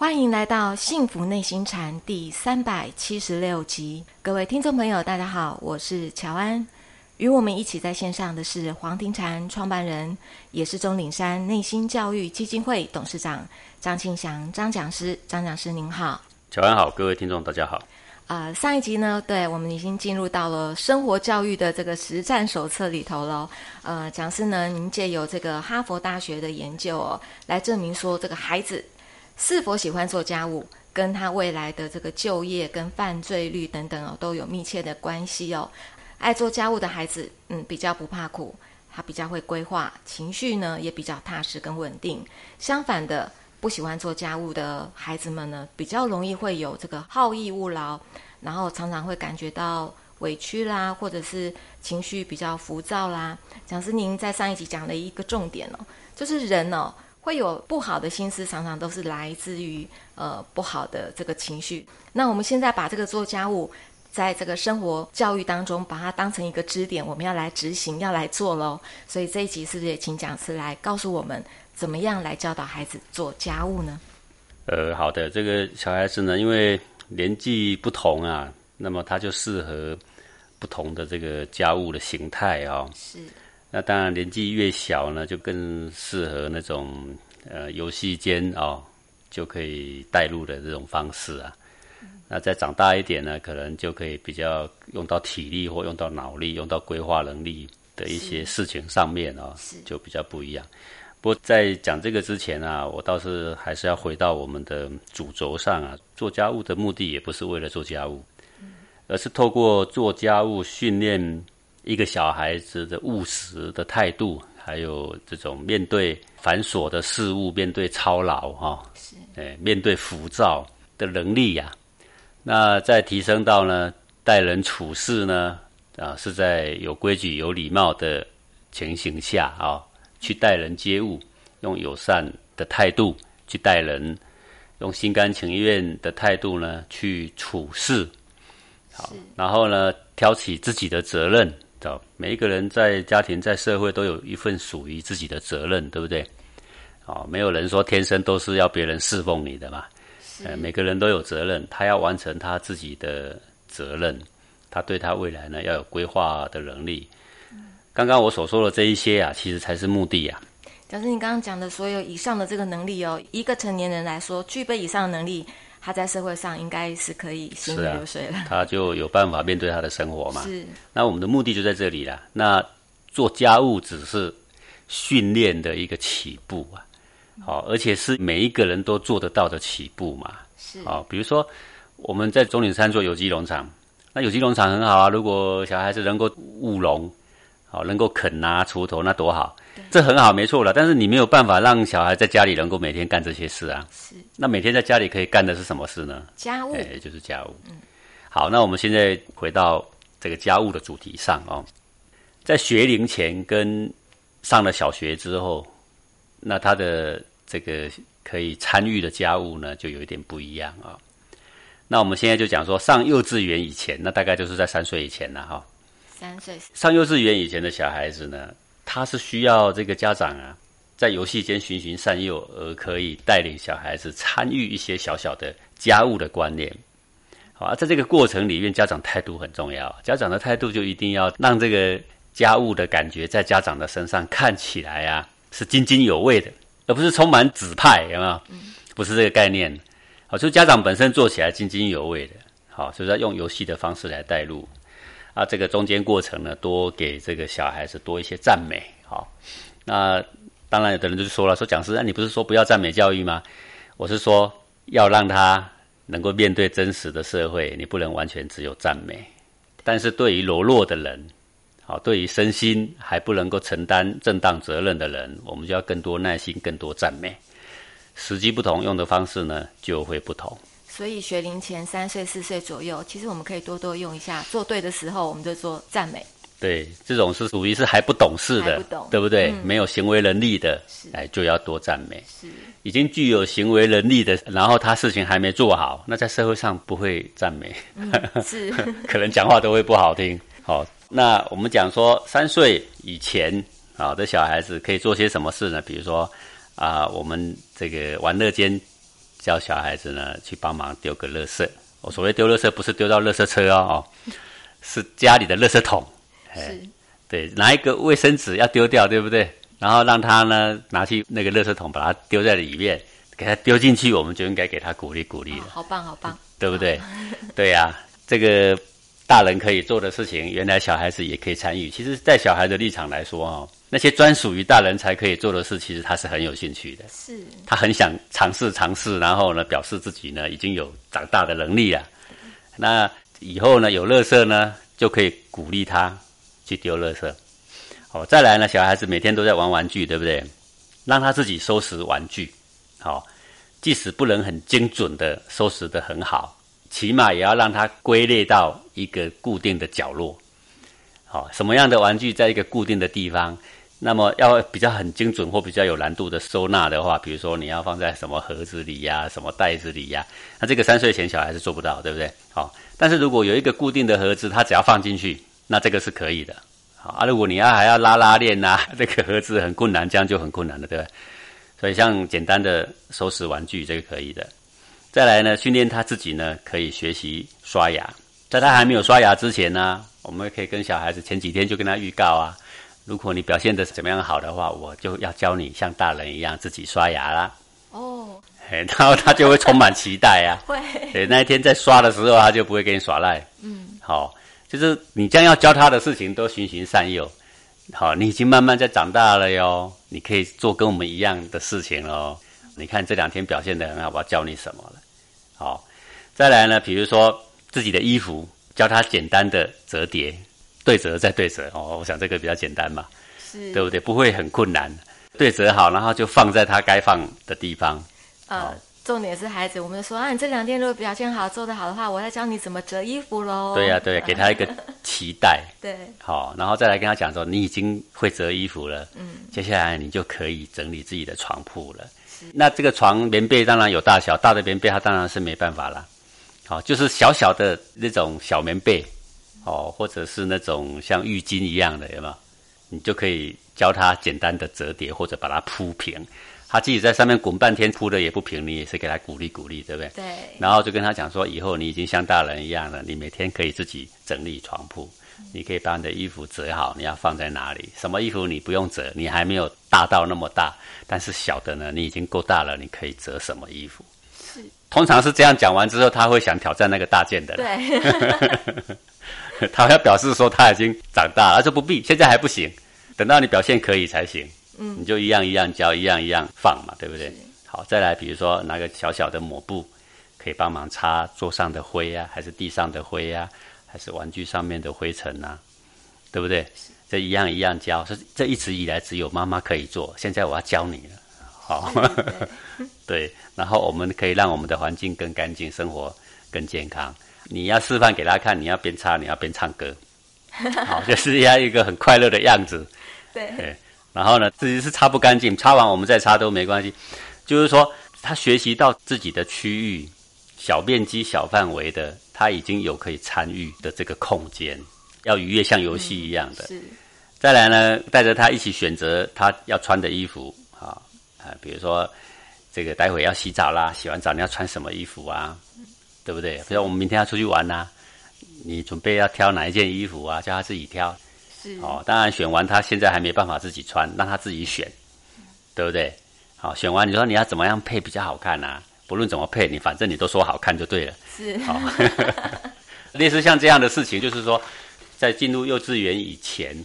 欢迎来到《幸福内心禅》第三百七十六集，各位听众朋友，大家好，我是乔安。与我们一起在线上的是黄庭禅创办人，也是钟岭山内心教育基金会董事长张庆祥张讲师。张讲师您好，乔安好，各位听众大家好。呃，上一集呢，对我们已经进入到了生活教育的这个实战手册里头了。呃，讲师呢，您借由这个哈佛大学的研究哦，来证明说这个孩子。是否喜欢做家务，跟他未来的这个就业、跟犯罪率等等哦，都有密切的关系哦。爱做家务的孩子，嗯，比较不怕苦，他比较会规划，情绪呢也比较踏实跟稳定。相反的，不喜欢做家务的孩子们呢，比较容易会有这个好逸恶劳，然后常常会感觉到委屈啦，或者是情绪比较浮躁啦。讲师您在上一集讲了一个重点哦，就是人哦。会有不好的心思，常常都是来自于呃不好的这个情绪。那我们现在把这个做家务，在这个生活教育当中，把它当成一个支点，我们要来执行，要来做喽。所以这一集是不是也请讲师来告诉我们，怎么样来教导孩子做家务呢？呃，好的，这个小孩子呢，因为年纪不同啊，那么他就适合不同的这个家务的形态啊。是。那当然，年纪越小呢，就更适合那种呃游戏间哦，就可以带入的这种方式啊。那再长大一点呢，可能就可以比较用到体力或用到脑力、用到规划能力的一些事情上面哦，就比较不一样。不过在讲这个之前啊，我倒是还是要回到我们的主轴上啊。做家务的目的也不是为了做家务，而是透过做家务训练。一个小孩子的务实的态度，还有这种面对繁琐的事物、面对操劳哈，是哎，面对浮躁的能力呀。那再提升到呢，待人处事呢，啊，是在有规矩、有礼貌的情形下啊，去待人接物，用友善的态度去待人，用心甘情愿的态度呢去处事。好，然后呢，挑起自己的责任。每一个人在家庭、在社会都有一份属于自己的责任，对不对？哦，没有人说天生都是要别人侍奉你的嘛。呃，每个人都有责任，他要完成他自己的责任，他对他未来呢要有规划的能力。刚刚我所说的这一些啊，其实才是目的呀。假设你刚刚讲的所有以上的这个能力哦，一个成年人来说，具备以上的能力。他在社会上应该是可以行云流水了，他就有办法面对他的生活嘛。是，那我们的目的就在这里了。那做家务只是训练的一个起步啊，好，而且是每一个人都做得到的起步嘛。是，好，比如说我们在中岭山做有机农场，那有机农场很好啊。如果小孩子能够务农，好，能够啃拿锄头，那多好。这很好，没错了。但是你没有办法让小孩在家里能够每天干这些事啊。是。那每天在家里可以干的是什么事呢？家务。哎，就是家务。嗯。好，那我们现在回到这个家务的主题上哦。在学龄前跟上了小学之后，那他的这个可以参与的家务呢，就有一点不一样啊。那我们现在就讲说，上幼稚园以前，那大概就是在三岁以前了哈。三岁。上幼稚园以前的小孩子呢？他是需要这个家长啊，在游戏间循循善诱，而可以带领小孩子参与一些小小的家务的观念。好，啊在这个过程里面，家长态度很重要。家长的态度就一定要让这个家务的感觉在家长的身上看起来啊是津津有味的，而不是充满指派，有没有？不是这个概念。好，就家长本身做起来津津有味的。好，所以要用游戏的方式来带入。啊，这个中间过程呢，多给这个小孩子多一些赞美，好。那当然，有的人就说了，说讲师，那你不是说不要赞美教育吗？我是说，要让他能够面对真实的社会，你不能完全只有赞美。但是对于柔弱的人，好，对于身心还不能够承担正当责任的人，我们就要更多耐心，更多赞美。时机不同，用的方式呢就会不同。所以学龄前三岁四岁左右，其实我们可以多多用一下。做对的时候，我们就做赞美。对，这种是属于是还不懂事的，对不对？没有行为能力的，哎，就要多赞美。是，已经具有行为能力的，然后他事情还没做好，那在社会上不会赞美，是，可能讲话都会不好听。好，那我们讲说三岁以前啊的小孩子可以做些什么事呢？比如说啊，我们这个玩乐间。教小孩子呢去帮忙丢个垃圾。我所谓丢垃圾，不是丢到垃圾车哦，哦，是家里的垃圾桶。是，对，拿一个卫生纸要丢掉，对不对？然后让他呢拿去那个垃圾桶，把它丢在里面，给他丢进去，我们就应该给他鼓励鼓励了。好棒，好棒，对不对？对呀，这个大人可以做的事情，原来小孩子也可以参与。其实，在小孩的立场来说，哦，那些专属于大人才可以做的事，其实他是很有兴趣的。是，他很想尝试尝试，然后呢，表示自己呢已经有长大的能力了。那以后呢，有乐色呢，就可以鼓励他去丢乐色。好，再来呢，小孩子每天都在玩玩具，对不对？让他自己收拾玩具，好，即使不能很精准的收拾的很好，起码也要让他归类到一个固定的角落。好，什么样的玩具在一个固定的地方？那么要比较很精准或比较有难度的收纳的话，比如说你要放在什么盒子里呀，什么袋子里呀？那这个三岁前小孩是做不到，对不对？好，但是如果有一个固定的盒子，他只要放进去，那这个是可以的。好啊，如果你要还要拉拉链呐，这个盒子很困难，这样就很困难了，对不对？所以像简单的收拾玩具，这个可以的。再来呢，训练他自己呢，可以学习刷牙。在他还没有刷牙之前呢，我们可以跟小孩子前几天就跟他预告啊，如果你表现的怎么样好的话，我就要教你像大人一样自己刷牙啦。哦，然后他就会充满期待啊。会。对，那一天在刷的时候，他就不会跟你耍赖。嗯，好。就是你将要教他的事情都循循善诱，好，你已经慢慢在长大了哟，你可以做跟我们一样的事情喽。你看这两天表现的很好，我要教你什么了？好，再来呢，比如说自己的衣服，教他简单的折叠、对折再对折哦。我想这个比较简单嘛，是，对不对？不会很困难，对折好，然后就放在他该放的地方。啊。重点是孩子，我们说啊，你这两天如果表现好，做得好的话，我再教你怎么折衣服喽。对呀，对，给他一个期待。对，好，然后再来跟他讲说，你已经会折衣服了，嗯，接下来你就可以整理自己的床铺了。那这个床棉被当然有大小，大的棉被他当然是没办法了。好，就是小小的那种小棉被，哦，或者是那种像浴巾一样的，有没有？你就可以教他简单的折叠或者把它铺平。他自己在上面滚半天，铺的也不平，你也是给他鼓励鼓励，对不对？对。然后就跟他讲说，以后你已经像大人一样了，你每天可以自己整理床铺，你可以把你的衣服折好，你要放在哪里？什么衣服你不用折，你还没有大到那么大，但是小的呢，你已经够大了，你可以折什么衣服？是。通常是这样讲完之后，他会想挑战那个大件的。对。他要表示说他已经长大，了，说不必，现在还不行，等到你表现可以才行。嗯，你就一样一样教，一样一样放嘛，对不对？好，再来，比如说拿个小小的抹布，可以帮忙擦桌上的灰呀，还是地上的灰呀，还是玩具上面的灰尘呐，对不对？这一样一样教，这这一直以来只有妈妈可以做，现在我要教你了，好，对，然后我们可以让我们的环境更干净，生活更健康。你要示范给他看，你要边擦，你要边唱歌，好，就是要一个很快乐的样子，对。然后呢，自己是擦不干净，擦完我们再擦都没关系。就是说，他学习到自己的区域，小面积、小范围的，他已经有可以参与的这个空间，要愉悦，像游戏一样的。是。再来呢，带着他一起选择他要穿的衣服啊啊，比如说这个待会要洗澡啦，洗完澡你要穿什么衣服啊？对不对？比如我们明天要出去玩呐，你准备要挑哪一件衣服啊？叫他自己挑。是哦，当然选完他现在还没办法自己穿，让他自己选，对不对？好，选完你说你要怎么样配比较好看呢？不论怎么配，你反正你都说好看就对了。是，好，类似像这样的事情，就是说，在进入幼稚园以前，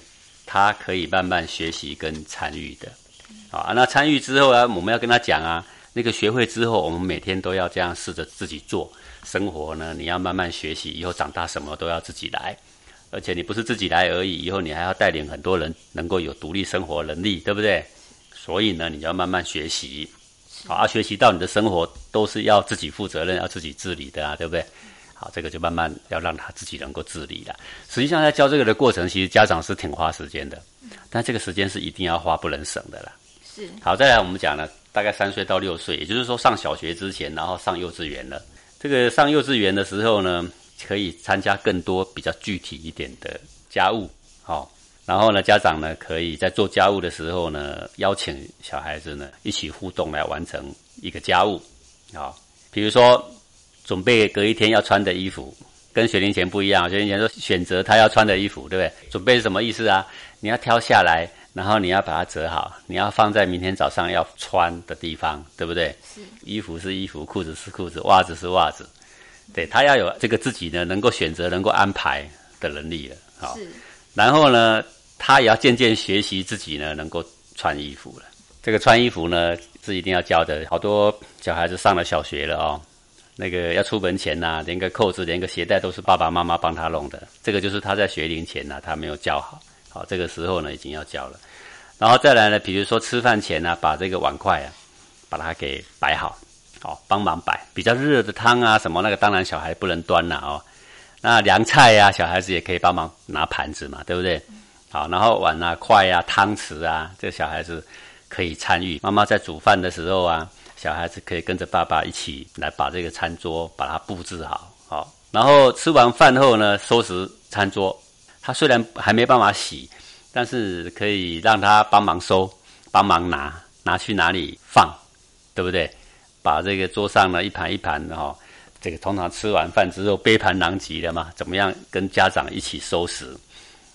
他可以慢慢学习跟参与的。啊，那参与之后啊，我们要跟他讲啊，那个学会之后，我们每天都要这样试着自己做。生活呢，你要慢慢学习，以后长大什么都要自己来。而且你不是自己来而已，以后你还要带领很多人能够有独立生活能力，对不对？所以呢，你要慢慢学习，好，学习到你的生活都是要自己负责任、要自己自理的啊，对不对？好，这个就慢慢要让他自己能够自理了。实际上，在教这个的过程，其实家长是挺花时间的，但这个时间是一定要花，不能省的啦。是。好，再来我们讲呢，大概三岁到六岁，也就是说上小学之前，然后上幼稚园了。这个上幼稚园的时候呢？可以参加更多比较具体一点的家务，好，然后呢，家长呢可以在做家务的时候呢，邀请小孩子呢一起互动来完成一个家务，好，比如说准备隔一天要穿的衣服，跟学龄前不一样。学龄前说选择他要穿的衣服，对不对？准备是什么意思啊？你要挑下来，然后你要把它折好，你要放在明天早上要穿的地方，对不对？是。衣服是衣服，裤子是裤子，袜子是袜子。对他要有这个自己呢能够选择、能够安排的能力了。好。是。然后呢，他也要渐渐学习自己呢能够穿衣服了。这个穿衣服呢是一定要教的。好多小孩子上了小学了哦，那个要出门前呐，连个扣子、连个鞋带都是爸爸妈妈帮他弄的。这个就是他在学龄前呐，他没有教好。好，这个时候呢已经要教了。然后再来呢，比如说吃饭前呢，把这个碗筷啊，把它给摆好，好帮忙摆。比较热的汤啊什么那个，当然小孩不能端了哦。那凉菜呀，小孩子也可以帮忙拿盘子嘛，对不对？好，然后碗啊、筷啊、汤匙啊，这小孩子。可以参与，妈妈在煮饭的时候啊，小孩子可以跟着爸爸一起来把这个餐桌把它布置好，好，然后吃完饭后呢，收拾餐桌。他虽然还没办法洗，但是可以让他帮忙收，帮忙拿，拿去哪里放，对不对？把这个桌上呢一盘一盘的哈，这个通常吃完饭之后杯盘狼藉的嘛，怎么样跟家长一起收拾？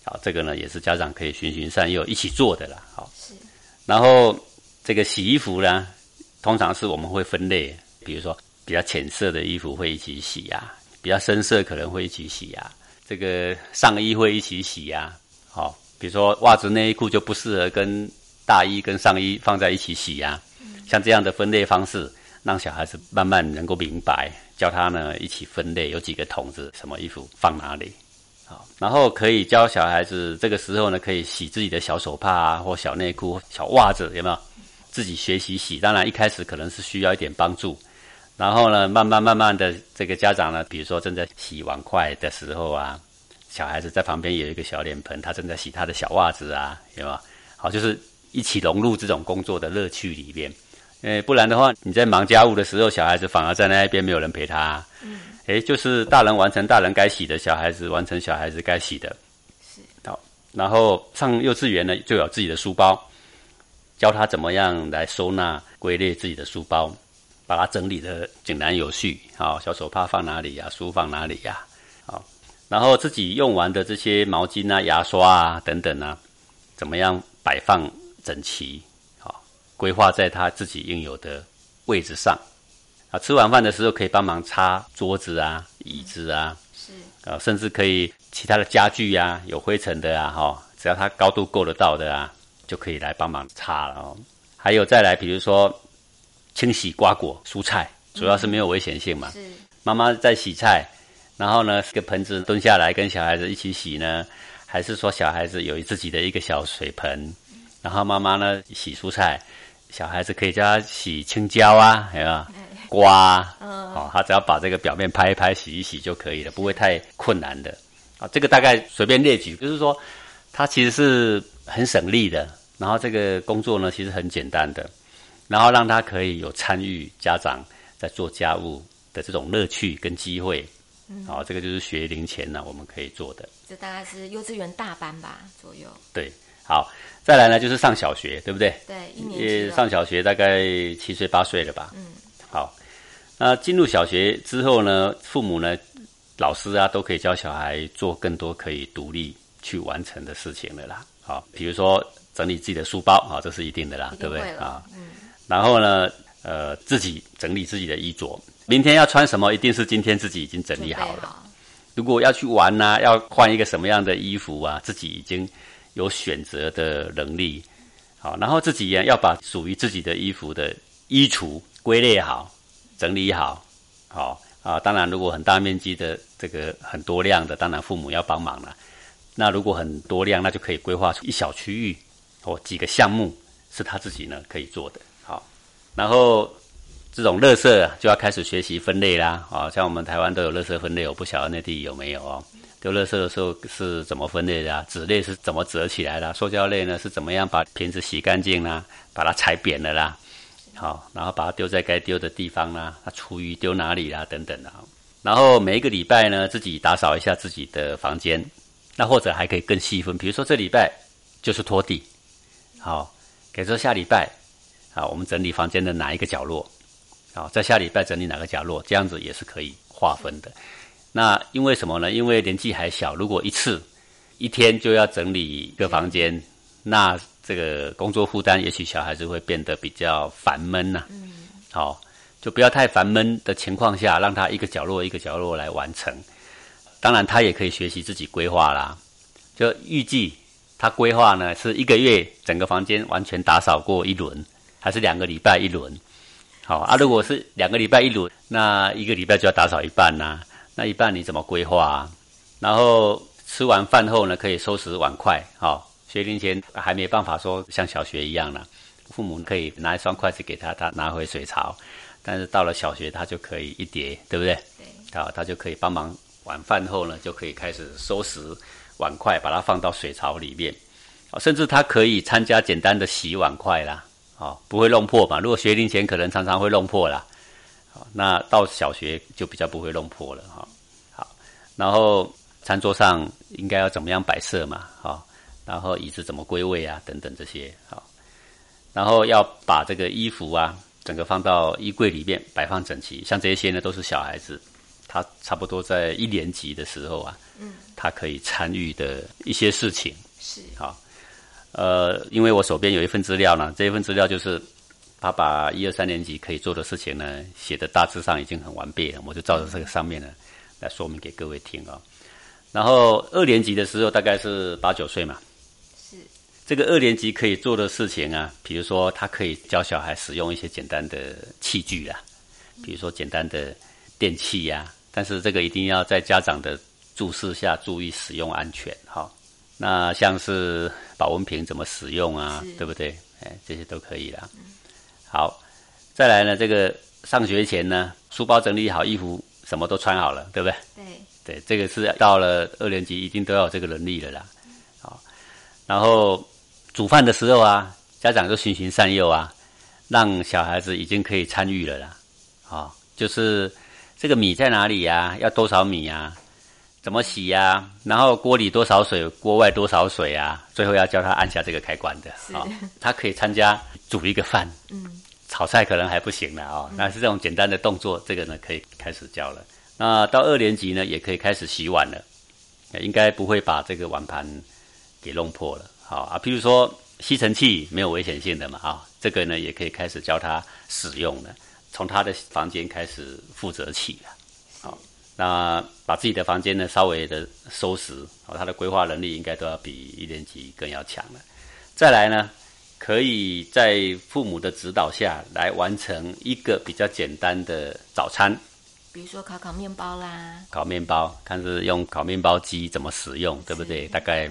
好，这个呢也是家长可以循循善诱一起做的啦，好。然后这个洗衣服呢，通常是我们会分类，比如说比较浅色的衣服会一起洗呀，比较深色可能会一起洗呀，这个上衣会一起洗呀，好，比如说袜子内衣裤就不适合跟大衣跟上衣放在一起洗呀，像这样的分类方式，让小孩子慢慢能够明白，教他呢一起分类，有几个桶子，什么衣服放哪里。好，然后可以教小孩子这个时候呢，可以洗自己的小手帕啊，或小内裤、小袜子，有没有？自己学习洗。当然一开始可能是需要一点帮助，然后呢，慢慢慢慢的，这个家长呢，比如说正在洗碗筷的时候啊，小孩子在旁边有一个小脸盆，他正在洗他的小袜子啊，有没有？好，就是一起融入这种工作的乐趣里面。呃，不然的话，你在忙家务的时候，小孩子反而在那一边没有人陪他。嗯。诶，就是大人完成大人该洗的，小孩子完成小孩子该洗的。是。好，然后上幼稚园呢，就有自己的书包，教他怎么样来收纳归类自己的书包，把它整理的井然有序。好，小手帕放哪里呀？书放哪里呀？好，然后自己用完的这些毛巾啊、牙刷啊等等啊，怎么样摆放整齐？好，规划在他自己应有的位置上。啊，吃完饭的时候可以帮忙擦桌子啊、椅子啊，是啊，甚至可以其他的家具呀，有灰尘的啊，哈，只要它高度够得到的啊，就可以来帮忙擦了哦。还有再来，比如说清洗瓜果蔬菜，主要是没有危险性嘛。是妈妈在洗菜，然后呢，个盆子蹲下来跟小孩子一起洗呢，还是说小孩子有自己的一个小水盆，然后妈妈呢洗蔬菜，小孩子可以叫他洗青椒啊，有没有？刮，哦，他只要把这个表面拍一拍、洗一洗就可以了，不会太困难的。啊，这个大概随便列举，就是说，它其实是很省力的。然后这个工作呢，其实很简单的，然后让他可以有参与家长在做家务的这种乐趣跟机会。嗯，好，这个就是学龄前呢我们可以做的。这大概是幼稚园大班吧左右。对，好，再来呢就是上小学，对不对？对，一年级上小学大概七岁八岁了吧？嗯，好。那进入小学之后呢，父母呢、老师啊，都可以教小孩做更多可以独立去完成的事情了啦。好，比如说整理自己的书包啊，这是一定的啦，对不对啊？嗯。然后呢，呃，自己整理自己的衣着，明天要穿什么，一定是今天自己已经整理好了。如果要去玩呐，要换一个什么样的衣服啊，自己已经有选择的能力。好，然后自己也要把属于自己的衣服的衣橱归类好。整理好，好啊！当然，如果很大面积的这个很多量的，当然父母要帮忙了。那如果很多量，那就可以规划出一小区域或几个项目是他自己呢可以做的。好，然后这种垃圾就要开始学习分类啦。啊，像我们台湾都有垃圾分类，我不晓得内地有没有哦。丢垃圾的时候是怎么分类的？纸类是怎么折起来的？塑胶类呢是怎么样把瓶子洗干净啦？把它踩扁了啦？好，然后把它丢在该丢的地方啦，那厨余丢哪里啦？等等的。然后每一个礼拜呢，自己打扫一下自己的房间，那或者还可以更细分，比如说这礼拜就是拖地，好，给说下礼拜，啊，我们整理房间的哪一个角落，好，在下礼拜整理哪个角落，这样子也是可以划分的。那因为什么呢？因为年纪还小，如果一次一天就要整理一个房间，那这个工作负担，也许小孩子会变得比较烦闷呐。嗯，好，就不要太烦闷的情况下，让他一个角落一个角落来完成。当然，他也可以学习自己规划啦。就预计他规划呢，是一个月整个房间完全打扫过一轮，还是两个礼拜一轮？好啊，如果是两个礼拜一轮，那一个礼拜就要打扫一半呐。那一半你怎么规划？啊？然后吃完饭后呢，可以收拾碗筷。好，学龄前还没办法说像小学一样了，父母可以拿一双筷子给他，他拿回水槽。但是到了小学，他就可以一叠，对不对？对。好，他就可以帮忙晚饭后呢，就可以开始收拾碗筷，把它放到水槽里面。甚至他可以参加简单的洗碗筷啦。哦，不会弄破嘛？如果学龄前可能常常会弄破啦，好，那到小学就比较不会弄破了哈。好，然后餐桌上应该要怎么样摆设嘛？好，然后椅子怎么归位啊？等等这些好，然后要把这个衣服啊，整个放到衣柜里面摆放整齐。像这些呢，都是小孩子，他差不多在一年级的时候啊，嗯，他可以参与的一些事情是好。呃，因为我手边有一份资料呢，这一份资料就是他把一二三年级可以做的事情呢写的大致上已经很完备了，我就照着这个上面呢来说明给各位听啊。然后二年级的时候大概是八九岁嘛，是这个二年级可以做的事情啊，比如说他可以教小孩使用一些简单的器具啊，比如说简单的电器呀，但是这个一定要在家长的注视下注意使用安全哈。那像是保温瓶怎么使用啊？对不对？哎，这些都可以啦。好，再来呢，这个上学前呢，书包整理好，衣服什么都穿好了，对不对？对。对，这个是到了二年级一定都要有这个能力了啦。好，然后煮饭的时候啊，家长就循循善诱啊，让小孩子已经可以参与了啦。好，就是这个米在哪里呀？要多少米呀？怎么洗呀？然后锅里多少水，锅外多少水啊？最后要教他按下这个开关的啊。他可以参加煮一个饭，嗯，炒菜可能还不行了啊。那是这种简单的动作，这个呢可以开始教了。那到二年级呢，也可以开始洗碗了，应该不会把这个碗盘给弄破了。好啊，譬如说吸尘器没有危险性的嘛啊，这个呢也可以开始教他使用了，从他的房间开始负责起了。那把自己的房间呢稍微的收拾，哦，他的规划能力应该都要比一年级更要强了。再来呢，可以在父母的指导下来完成一个比较简单的早餐，比如说烤烤面包啦，烤面包，看是用烤面包机怎么使用，对不对？大概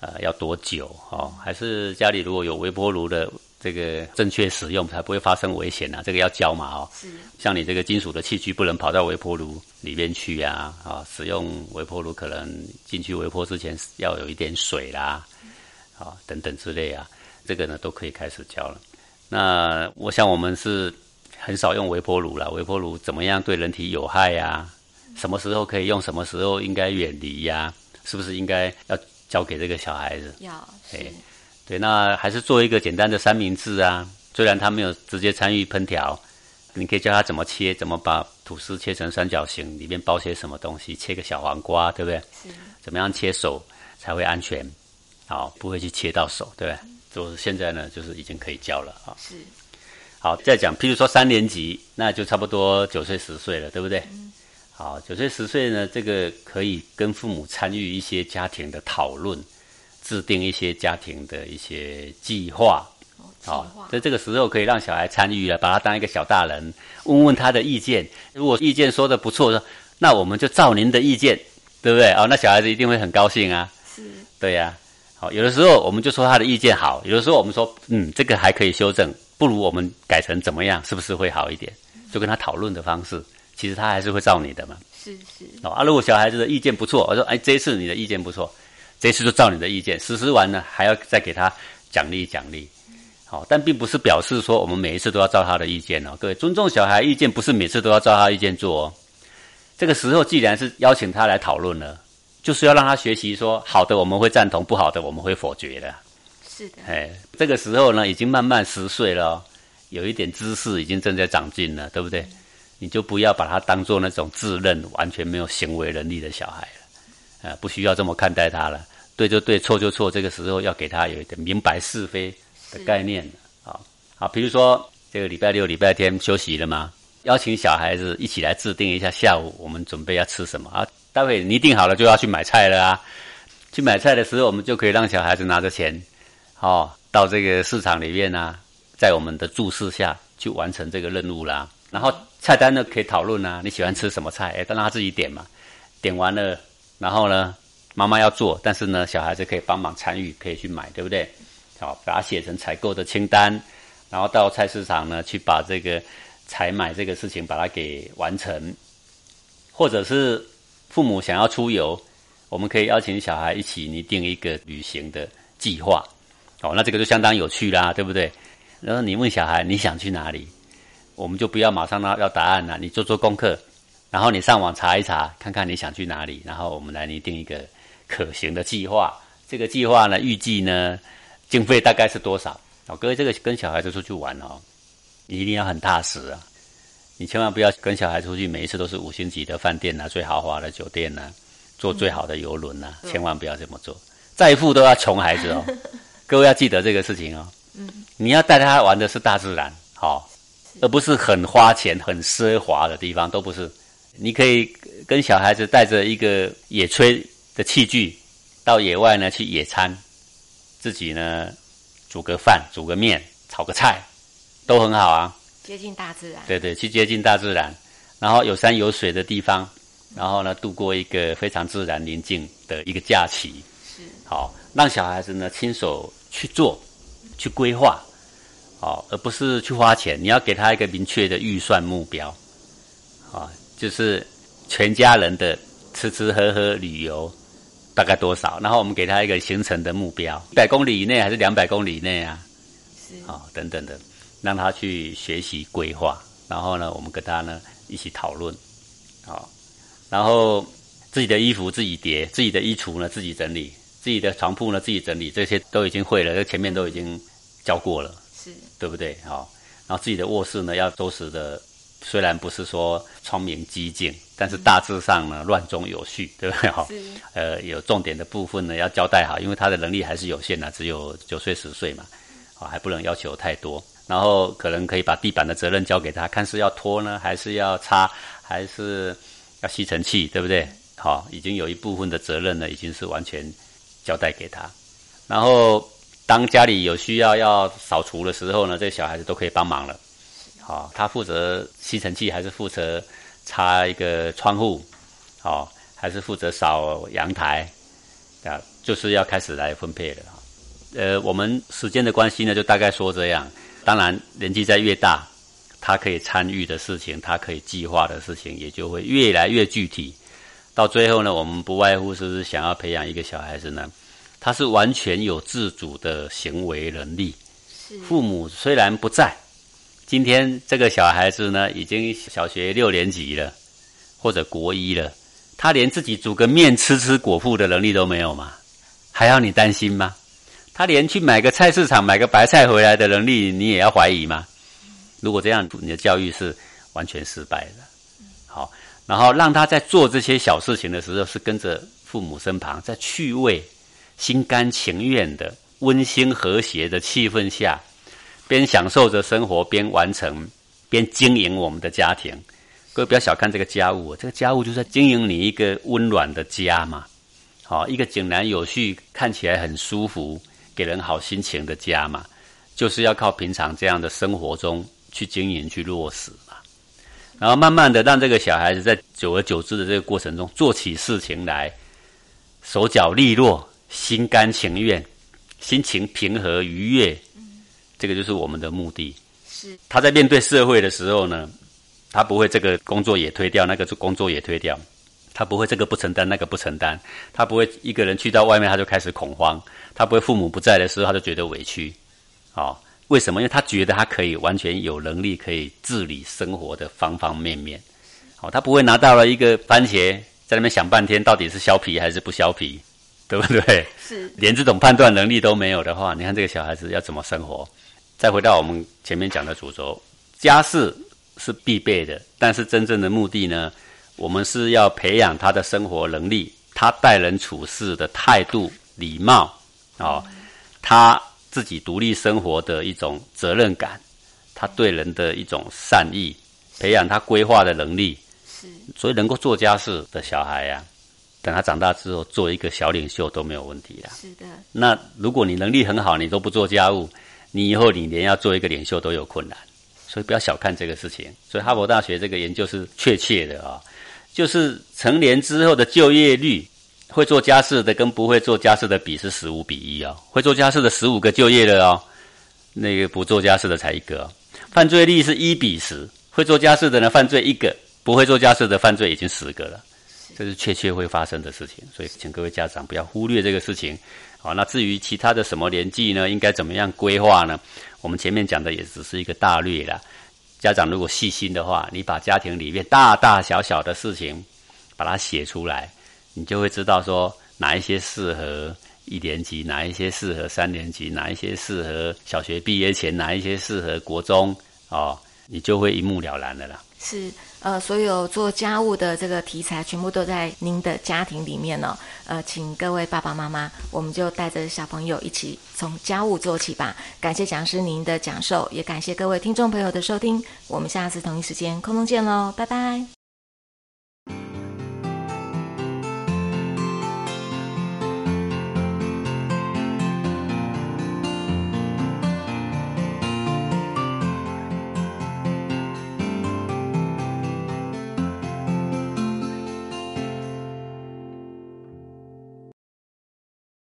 呃要多久？哦，还是家里如果有微波炉的。这个正确使用才不会发生危险呐，这个要教嘛哦。是。像你这个金属的器具不能跑到微波炉里面去呀，啊，使用微波炉可能进去微波之前要有一点水啦，啊，等等之类啊，这个呢都可以开始教了。那我想我们是很少用微波炉了，微波炉怎么样对人体有害呀？什么时候可以用，什么时候应该远离呀？是不是应该要教给这个小孩子？要。哎。对，那还是做一个简单的三明治啊。虽然他没有直接参与烹调，你可以教他怎么切，怎么把吐司切成三角形，里面包些什么东西，切个小黄瓜，对不对？是。怎么样切手才会安全？好，不会去切到手，对不对？就是现在呢，就是已经可以教了啊。是。好，再讲，譬如说三年级，那就差不多九岁十岁了，对不对？嗯。好，九岁十岁呢，这个可以跟父母参与一些家庭的讨论。制定一些家庭的一些计划，好，在这个时候可以让小孩参与了，把他当一个小大人，问问他的意见。如果意见说的不错，说那我们就照您的意见，对不对？哦，那小孩子一定会很高兴啊。是，对呀。好，有的时候我们就说他的意见好，有的时候我们说，嗯，这个还可以修正，不如我们改成怎么样，是不是会好一点？就跟他讨论的方式，其实他还是会照你的嘛。是是。哦，啊，如果小孩子的意见不错，我说，哎，这一次你的意见不错。这次就照你的意见实施完呢，还要再给他奖励奖励，好，但并不是表示说我们每一次都要照他的意见哦。各位，尊重小孩意见不是每次都要照他意见做哦。这个时候既然是邀请他来讨论了，就是要让他学习说好的我们会赞同，不好的我们会否决的。是的。哎，这个时候呢已经慢慢十岁了，有一点知识已经正在长进了，对不对？你就不要把他当做那种自认完全没有行为能力的小孩了，啊，不需要这么看待他了。对就对，错就错，这个时候要给他有一点明白是非的概念啊。好，比如说这个礼拜六、礼拜天休息了吗？邀请小孩子一起来制定一下下午我们准备要吃什么啊？待会你定好了就要去买菜了啊。去买菜的时候，我们就可以让小孩子拿着钱，哦，到这个市场里面呢，在我们的注视下去完成这个任务啦。然后菜单呢可以讨论啊，你喜欢吃什么菜？哎，让他自己点嘛。点完了，然后呢？妈妈要做，但是呢，小孩子可以帮忙参与，可以去买，对不对？好，把它写成采购的清单，然后到菜市场呢，去把这个采买这个事情把它给完成。或者是父母想要出游，我们可以邀请小孩一起拟定一个旅行的计划。哦，那这个就相当有趣啦，对不对？然后你问小孩你想去哪里，我们就不要马上要要答案了，你做做功课，然后你上网查一查，看看你想去哪里，然后我们来拟定一个。可行的计划，这个计划呢，预计呢，经费大概是多少？哦，各位，这个跟小孩子出去玩哦，你一定要很踏实啊！你千万不要跟小孩出去，每一次都是五星级的饭店呐，最豪华的酒店呐，坐最好的游轮呐，千万不要这么做。再富都要穷孩子哦，各位要记得这个事情哦。嗯，你要带他玩的是大自然，好，而不是很花钱、很奢华的地方，都不是。你可以跟小孩子带着一个野炊。的器具，到野外呢去野餐，自己呢煮个饭、煮个面、炒个菜，都很好啊。接近大自然。对对，去接近大自然，然后有山有水的地方，然后呢度过一个非常自然宁静的一个假期。是。好，让小孩子呢亲手去做，去规划，好，而不是去花钱。你要给他一个明确的预算目标，啊，就是全家人的吃吃喝喝旅游。大概多少？然后我们给他一个行程的目标，一百公里以内还是两百公里以内啊？是啊，等等的，让他去学习规划。然后呢，我们跟他呢一起讨论，好，然后自己的衣服自己叠，自己的衣橱呢自己整理，自己的床铺呢自己整理，这些都已经会了，这前面都已经教过了，是，对不对？好，然后自己的卧室呢要收拾的。虽然不是说聪明机警，但是大致上呢乱中有序，对不对？哈，呃，有重点的部分呢要交代好，因为他的能力还是有限的，只有九岁十岁嘛，啊，还不能要求太多。然后可能可以把地板的责任交给他，看是要拖呢，还是要擦，还是要吸尘器，对不对？好，已经有一部分的责任呢，已经是完全交代给他。然后当家里有需要要扫除的时候呢，这个小孩子都可以帮忙了。啊，他负责吸尘器，还是负责擦一个窗户？哦，还是负责扫阳台？啊，就是要开始来分配了。呃，我们时间的关系呢，就大概说这样。当然，年纪在越大，他可以参与的事情，他可以计划的事情，也就会越来越具体。到最后呢，我们不外乎是想要培养一个小孩子呢，他是完全有自主的行为能力。是，父母虽然不在。今天这个小孩子呢，已经小学六年级了，或者国一了，他连自己煮个面吃吃果腹的能力都没有吗？还要你担心吗？他连去买个菜市场买个白菜回来的能力，你也要怀疑吗？如果这样，你的教育是完全失败的。好，然后让他在做这些小事情的时候，是跟着父母身旁，在趣味、心甘情愿的温馨和谐的气氛下。边享受着生活，边完成，边经营我们的家庭。各位不要小看这个家务，这个家务就是在经营你一个温暖的家嘛。好，一个井然有序、看起来很舒服、给人好心情的家嘛，就是要靠平常这样的生活中去经营、去落实嘛。然后慢慢的让这个小孩子在久而久之的这个过程中做起事情来，手脚利落、心甘情愿、心情平和愉悦。这个就是我们的目的。是他在面对社会的时候呢，他不会这个工作也推掉，那个工作也推掉，他不会这个不承担，那个不承担，他不会一个人去到外面他就开始恐慌，他不会父母不在的时候他就觉得委屈。好，为什么？因为他觉得他可以完全有能力可以治理生活的方方面面。好，他不会拿到了一个番茄在那边想半天，到底是削皮还是不削皮，对不对？是连这种判断能力都没有的话，你看这个小孩子要怎么生活？再回到我们前面讲的主轴，家事是必备的，但是真正的目的呢，我们是要培养他的生活能力，他待人处事的态度、礼貌，哦，他自己独立生活的一种责任感，他对人的一种善意，培养他规划的能力。是，所以能够做家事的小孩呀。等他长大之后，做一个小领袖都没有问题啦。是的。那如果你能力很好，你都不做家务，你以后你连要做一个领袖都有困难。所以不要小看这个事情。所以哈佛大学这个研究是确切的啊，就是成年之后的就业率，会做家事的跟不会做家事的比是十五比一啊。会做家事的十五个就业了哦，那个不做家事的才一个。犯罪率是一比十，会做家事的呢犯罪一个，不会做家事的犯罪已经十个了。这是确切会发生的事情，所以请各位家长不要忽略这个事情。好，那至于其他的什么年纪呢？应该怎么样规划呢？我们前面讲的也只是一个大略啦。家长如果细心的话，你把家庭里面大大小小的事情把它写出来，你就会知道说哪一些适合一年级，哪一些适合三年级，哪一些适合小学毕业前，哪一些适合国中哦，你就会一目了然的啦。是。呃，所有做家务的这个题材全部都在您的家庭里面呢。呃，请各位爸爸妈妈，我们就带着小朋友一起从家务做起吧。感谢讲师您的讲授，也感谢各位听众朋友的收听。我们下次同一时间空中见喽，拜拜。